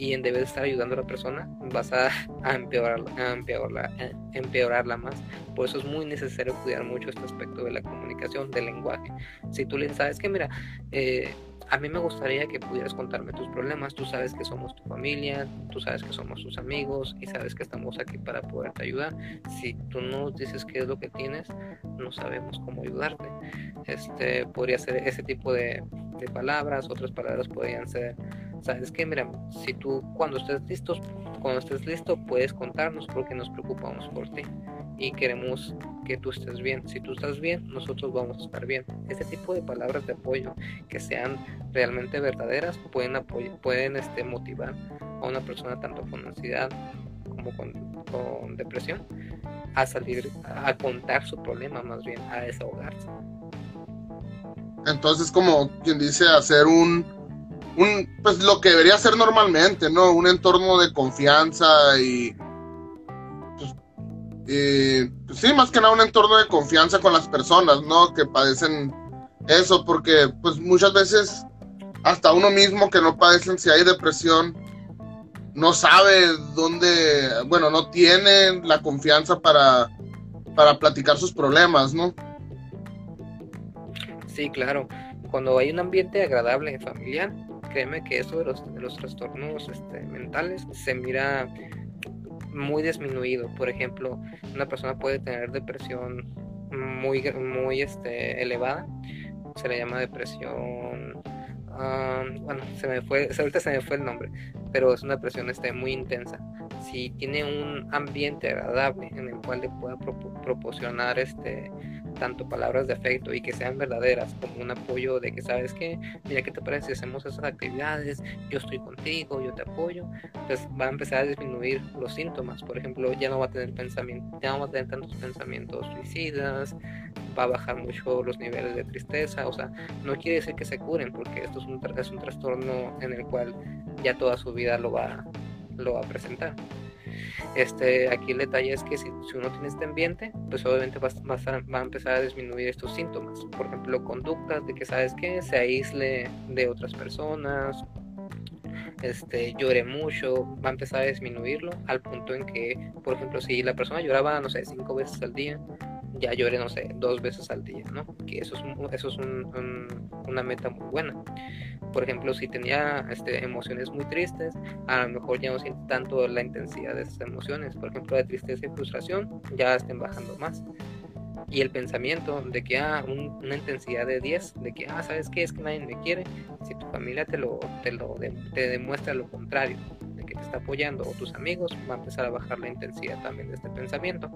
y en vez de estar ayudando a la persona vas a, [laughs] a, empeorarla, a empeorarla, empeorarla más. Por eso es muy necesario cuidar mucho este aspecto de la comunicación, del lenguaje. Si tú le sabes que, mira, eh, a mí me gustaría que pudieras contarme tus problemas. Tú sabes que somos tu familia, tú sabes que somos tus amigos y sabes que estamos aquí para poderte ayudar. Si tú no dices qué es lo que tienes, no sabemos cómo ayudarte. Este podría ser ese tipo de, de palabras. Otras palabras podrían ser sabes que mira, si tú cuando estés listos, cuando estés listo puedes contarnos porque nos preocupamos por ti y queremos que tú estés bien. Si tú estás bien, nosotros vamos a estar bien. Ese tipo de palabras de apoyo que sean realmente verdaderas pueden pueden este, motivar a una persona tanto con ansiedad como con, con depresión a salir a contar su problema más bien a desahogarse. Entonces, como quien dice, hacer un un, pues lo que debería ser normalmente, ¿no? Un entorno de confianza y, pues, pues, sí, más que nada un entorno de confianza con las personas, ¿no? Que padecen eso, porque pues muchas veces hasta uno mismo que no padece ansiedad y depresión no sabe dónde, bueno, no tiene la confianza para, para platicar sus problemas, ¿no? Sí, claro. Cuando hay un ambiente agradable familiar, créeme que eso de los, de los trastornos este, mentales se mira muy disminuido. Por ejemplo, una persona puede tener depresión muy, muy este, elevada, se le llama depresión ah, bueno, se me fue, [laughs] ahorita se me fue el nombre, pero es una depresión este, muy intensa. Si tiene un ambiente agradable en el cual le pueda proporcionar este tanto palabras de afecto y que sean verdaderas como un apoyo de que sabes que mira qué te parece si hacemos esas actividades yo estoy contigo yo te apoyo. Pues va a empezar a disminuir los síntomas. Por ejemplo ya no va a tener pensamiento ya no va a tener tantos pensamientos suicidas va a bajar mucho los niveles de tristeza. O sea no quiere decir que se curen porque esto es un, es un trastorno en el cual ya toda su vida lo va lo va a presentar este, aquí el detalle es que si, uno tiene este ambiente, pues obviamente va, a empezar a disminuir estos síntomas. Por ejemplo, conductas de que, ¿sabes que Se aísle de otras personas, este, llore mucho, va a empezar a disminuirlo al punto en que, por ejemplo, si la persona lloraba, no sé, cinco veces al día, ya llore, no sé, dos veces al día, ¿no? Que eso es, eso es una meta muy buena. Por ejemplo, si tenía este, emociones muy tristes, a lo mejor ya no siente tanto la intensidad de esas emociones. Por ejemplo, de tristeza y frustración ya estén bajando más. Y el pensamiento de que, ah, una intensidad de 10, de que, ah, ¿sabes qué? Es que nadie me quiere. Si tu familia te lo, te lo te demuestra lo contrario, de que te está apoyando, o tus amigos, va a empezar a bajar la intensidad también de este pensamiento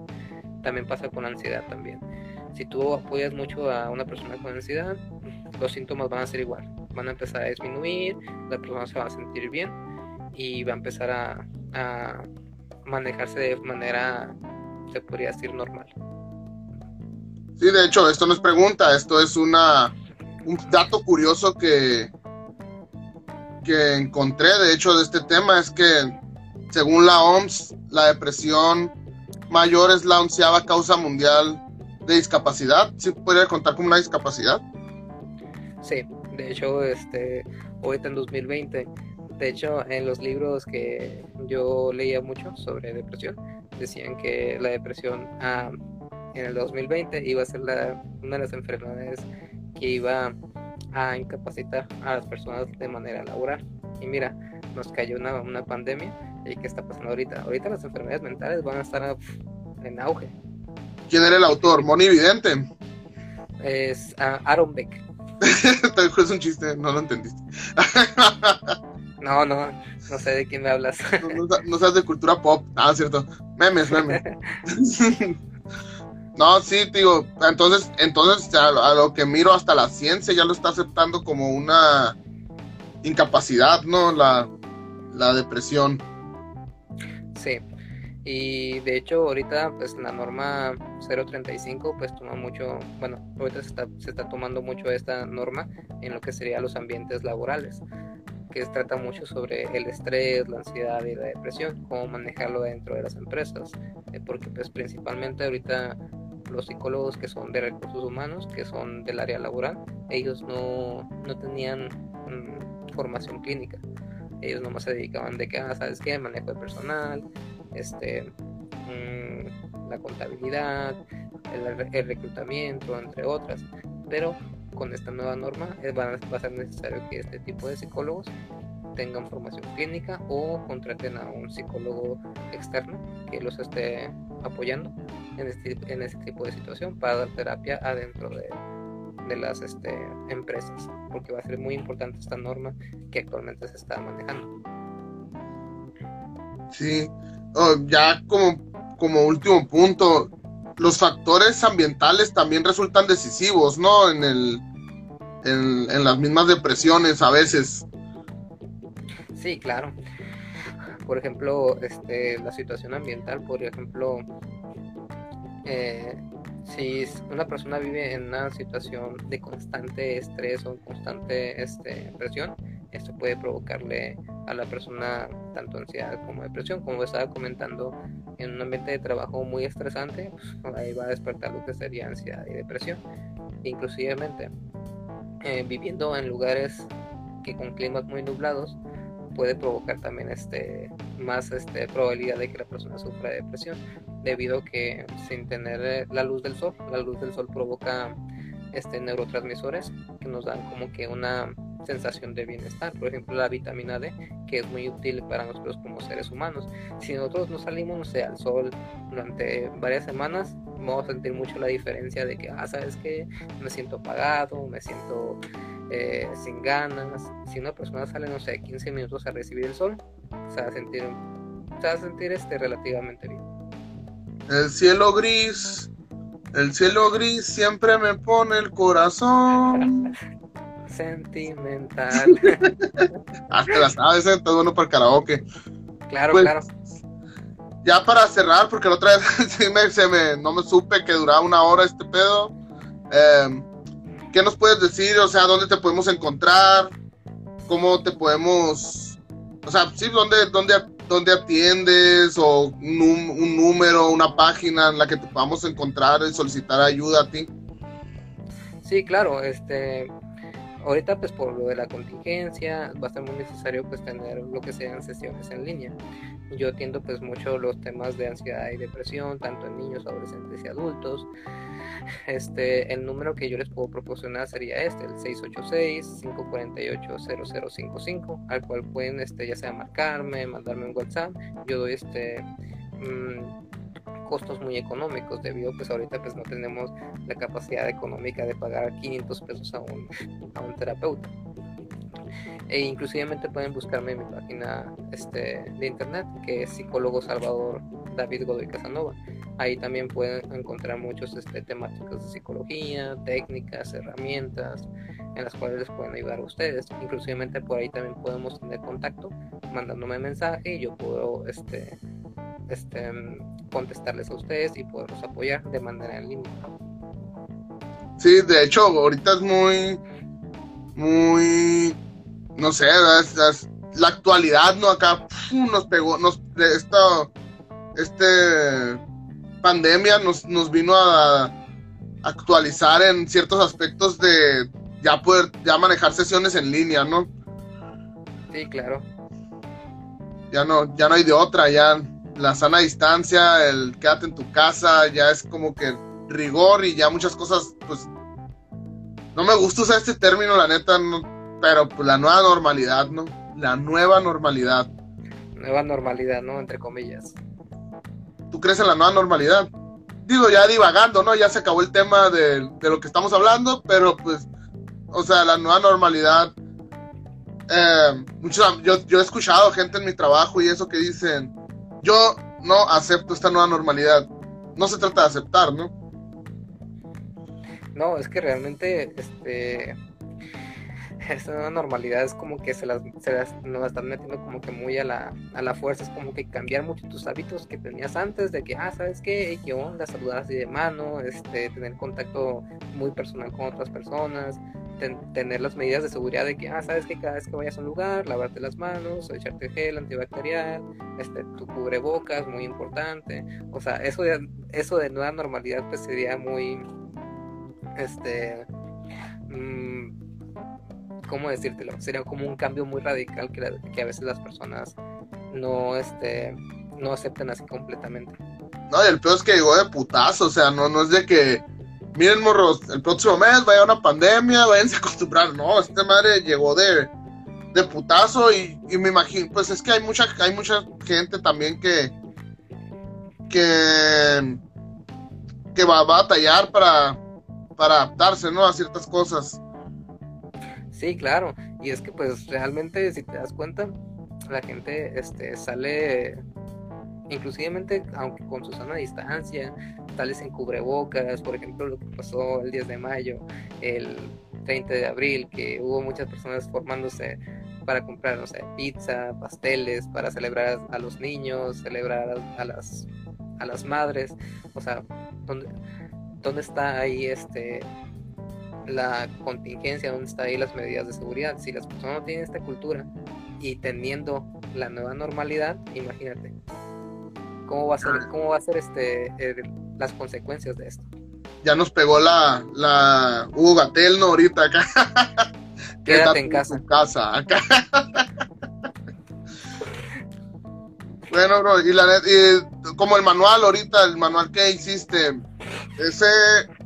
también pasa con ansiedad también. Si tú apoyas mucho a una persona con ansiedad, los síntomas van a ser igual. Van a empezar a disminuir, la persona se va a sentir bien y va a empezar a, manejarse de manera, se podría decir, normal. Sí, de hecho, esto no es pregunta, esto es una, un dato curioso que, que encontré, de hecho, de este tema, es que según la OMS, la depresión mayor es la onceava causa mundial de discapacidad. ¿Sí podría contar como una discapacidad? Sí, de hecho, este, ahorita en 2020, de hecho, en los libros que yo leía mucho sobre depresión, decían que la depresión ah, en el 2020 iba a ser la, una de las enfermedades que iba a incapacitar a las personas de manera laboral. Y mira, nos cayó una, una pandemia ¿Y qué está pasando ahorita? Ahorita las enfermedades mentales van a estar en auge. ¿Quién era el autor? ¿Moni Vidente? Es uh, Aaron Beck. [laughs] es un chiste, no lo entendiste. [laughs] no, no, no sé de quién me hablas. [laughs] no, sabes de cultura pop. Ah, cierto. Memes, memes. no, sí, digo, entonces, entonces a, lo que miro hasta la ciencia ya lo está aceptando como una incapacidad, ¿no? La, la depresión. Sí. Y de hecho ahorita pues la norma 035 pues toma mucho, bueno, ahorita se está, se está tomando mucho esta norma en lo que serían los ambientes laborales, que trata mucho sobre el estrés, la ansiedad y la depresión, cómo manejarlo dentro de las empresas, eh, porque pues principalmente ahorita los psicólogos que son de recursos humanos, que son del área laboral, ellos no, no tenían mm, formación clínica ellos nomás se dedicaban de que, ah, ¿sabes qué? Manejo de personal, este, mm, la contabilidad, el, reclutamiento, entre otras. Pero con esta nueva norma eh, va, a ser necesario que este tipo de psicólogos tengan formación clínica o contraten a un psicólogo externo que los esté apoyando en este, en este tipo de situación para dar terapia adentro de, de las este, empresas, porque va a ser muy importante esta norma que actualmente se está manejando. Sí, oh, ya como, como último punto, los factores ambientales también resultan decisivos, ¿no? En, el, en, en las mismas depresiones a veces. Sí, claro. Por ejemplo, este, la situación ambiental, por ejemplo, eh, si una persona vive en una situación de constante estrés o constante este, presión, esto puede provocarle a la persona tanto ansiedad como depresión. Como estaba comentando, en un ambiente de trabajo muy estresante, pues, ahí va a despertar lo que sería ansiedad y depresión. Inclusivemente, eh, viviendo en lugares que con climas muy nublados, puede provocar también este más este probabilidad de que la persona sufra de depresión debido a que sin tener eh, la luz del sol la luz del sol provoca este neurotransmisores que nos dan como que una sensación de bienestar por ejemplo la vitamina D que es muy útil para nosotros como seres humanos si nosotros no salimos no sé al sol durante varias semanas vamos a sentir mucho la diferencia de que ah sabes que me siento apagado me siento eh, sin ganas. Si una persona sale, no sé, 15 minutos a recibir el sol, se va a sentir, se va a sentir este, relativamente bien. El cielo gris, el cielo gris siempre me pone el corazón. [laughs] Sentimental. [laughs] Hasta las sabes, ¿eh? todo bueno para el karaoke. Claro, Pues, claro. Ya para cerrar, porque la otra vez [laughs] sí me, se me- no me supe que duraba una hora este pedo. eh, ¿Qué nos puedes decir? O sea, ¿dónde te podemos encontrar? ¿Cómo te podemos... O sea, sí, ¿dónde, dónde, dónde atiendes? ¿O un, un número, una página en la que te podamos encontrar y solicitar ayuda a ti? Sí, claro, este, ahorita pues por lo de la contingencia va a ser muy necesario pues tener lo que sean sesiones en línea. Yo atiendo pues mucho los temas de ansiedad y depresión, tanto en niños, adolescentes y adultos. Este, el número que yo les puedo proporcionar sería este, el 686-548-0055, al cual pueden este, ya sea marcarme, mandarme un WhatsApp. Yo doy este mm, costos muy económicos debido pues ahorita pues no tenemos la capacidad económica de pagar 500 pesos a un, a un terapeuta. E inclusivamente pueden buscarme en mi página este, de internet, que es psicólogo Salvador David Godoy Casanova. Ahí también pueden encontrar muchos este, temáticos de psicología, técnicas, herramientas en las cuales les pueden ayudar a ustedes. Inclusivamente por ahí también podemos tener contacto mandándome mensaje y yo puedo este, este, contestarles a ustedes y poderlos apoyar de manera en línea. Sí, de hecho, ahorita es muy, muy, no sé, es- es- la actualidad, ¿no? Acá nos pegó, nos, esta, este pandemia nos, nos vino a actualizar en ciertos aspectos de ya poder, ya manejar sesiones en línea, ¿no? Sí, claro. Ya no, ya no hay de otra, ya la sana distancia, el quédate en tu casa, ya es como que rigor y ya muchas cosas, pues, no me gusta usar este término, la neta, no, pero pues la nueva normalidad, ¿no? La nueva normalidad. Nueva normalidad, ¿no? Entre comillas. ¿Tú crees en la nueva normalidad? Digo, ya divagando, ¿no? Ya se acabó el tema de, de lo que estamos hablando, pero pues, o sea, la nueva normalidad. eh, muchos, yo, yo he escuchado gente en mi trabajo y eso que dicen, yo no acepto esta nueva normalidad. No se trata de aceptar, ¿no? No, es que realmente, este, esta nueva normalidad es como que se las, se las nos la están metiendo como que muy a la, a la fuerza, es como que cambiar mucho tus hábitos que tenías antes, de que, ah, ¿sabes qué? ¿Qué onda? Saludar así de mano, este, tener contacto muy personal con otras personas, ten- tener las medidas de seguridad de que, ah, ¿sabes qué? Cada vez que vayas a un lugar, lavarte las manos, echarte gel antibacterial, este, tu cubrebocas, muy importante, o sea, eso de, eso de nueva normalidad pues sería muy este mm, cómo decírtelo sería como un cambio muy radical que, que a veces las personas no este no aceptan así completamente No, y el peor es que llegó de putazo, o sea, no, no es de que, miren, morros, el próximo mes vaya una pandemia, váyanse a acostumbrar. No, esta madre llegó de, de putazo y, y me imagino, pues es que hay mucha, hay mucha gente también que, que, que va, va a batallar para, para adaptarse, ¿no? A ciertas cosas. sí claro y es que pues realmente si te das cuenta la gente este sale inclusivemente aunque con su sana distancia sales en cubrebocas por ejemplo lo que pasó el 10 de mayo el 30 de abril que hubo muchas personas formándose para comprar pizza pasteles para celebrar a los niños celebrar a, a las a las madres o sea dónde dónde está ahí este la contingencia, dónde está ahí las medidas de seguridad. Si las personas no tienen esta cultura y teniendo la nueva normalidad, imagínate cómo va a ser, cómo va a ser este las consecuencias de esto. Ya nos pegó la, la Hugo Gatel, ¿no? Ahorita acá. [laughs] Quédate en casa. tu casa, acá. bueno, bro, y la y como el manual ahorita, el manual que hiciste, ese,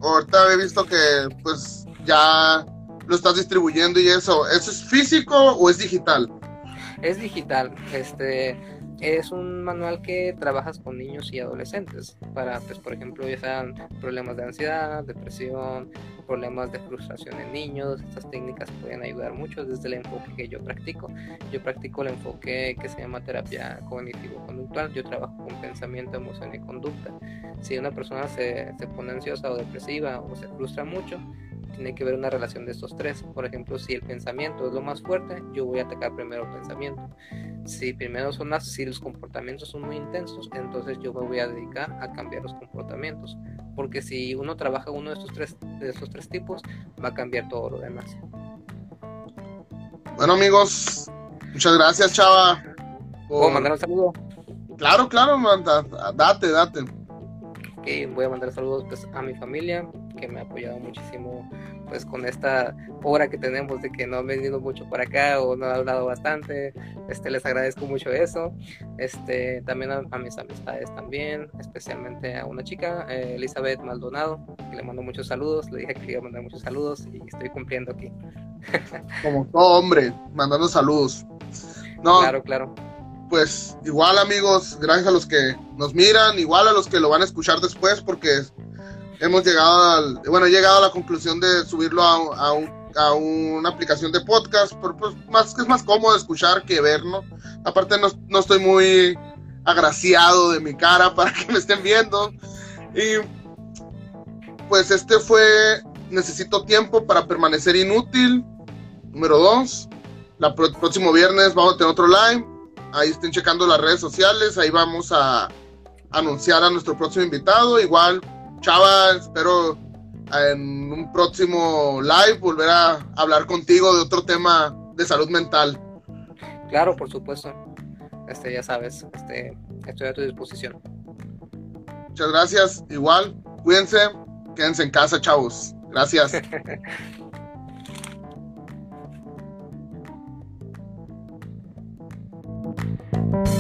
ahorita he visto que pues ya lo estás distribuyendo y eso, ¿eso es físico o es digital? Es digital, este es un manual que trabajas con niños y adolescentes para, pues, por ejemplo, ya sean problemas de ansiedad, depresión, problemas de frustración en niños. Estas técnicas pueden ayudar mucho desde el enfoque que yo practico. Yo practico el enfoque que se llama terapia cognitivo-conductual. Yo trabajo con pensamiento, emoción y conducta. Si una persona se, se pone ansiosa o depresiva o se frustra mucho, tiene que ver una relación de estos tres. Por ejemplo, si el pensamiento es lo más fuerte, yo voy a atacar primero el pensamiento. Si primero son las, si los comportamientos son muy intensos, entonces yo me voy a dedicar a cambiar los comportamientos. Porque si uno trabaja uno de estos tres, de estos tres tipos, va a cambiar todo lo demás. Bueno amigos, muchas gracias Chava. ¿Puedo mandar un saludo? Claro, claro, manda, date, date. Ok, voy a mandar saludos pues, a mi familia, que me ha apoyado muchísimo pues con esta hora que tenemos de que no han venido mucho por acá o no han hablado bastante, este les agradezco mucho eso, este también a, mis amistades también, especialmente a una chica, eh, Elizabeth Maldonado, que le mando muchos saludos, le dije que le iba a mandar muchos saludos y estoy cumpliendo aquí. [laughs] Como todo hombre, mandando saludos. No, claro, claro. Pues igual amigos, gracias a los que nos miran, igual a los que lo van a escuchar después, porque hemos llegado al, bueno, he llegado a la conclusión de subirlo a, a, una aplicación de podcast, pero pues más que es más cómodo escuchar que ver, ¿no? Aparte no, no estoy muy agraciado de mi cara [laughs] para que me estén viendo. Y pues este fue Necesito tiempo para permanecer inútil. Número dos. La próximo viernes vamos a tener otro live. Ahí estén checando las redes sociales. Ahí vamos a anunciar a nuestro próximo invitado. Igual Chava, espero en un próximo live volver a hablar contigo de otro tema de salud mental. Claro, por supuesto. Este, ya sabes, este, estoy a tu disposición. Muchas gracias. Igual, cuídense, quédense en casa, chavos. Gracias. [laughs]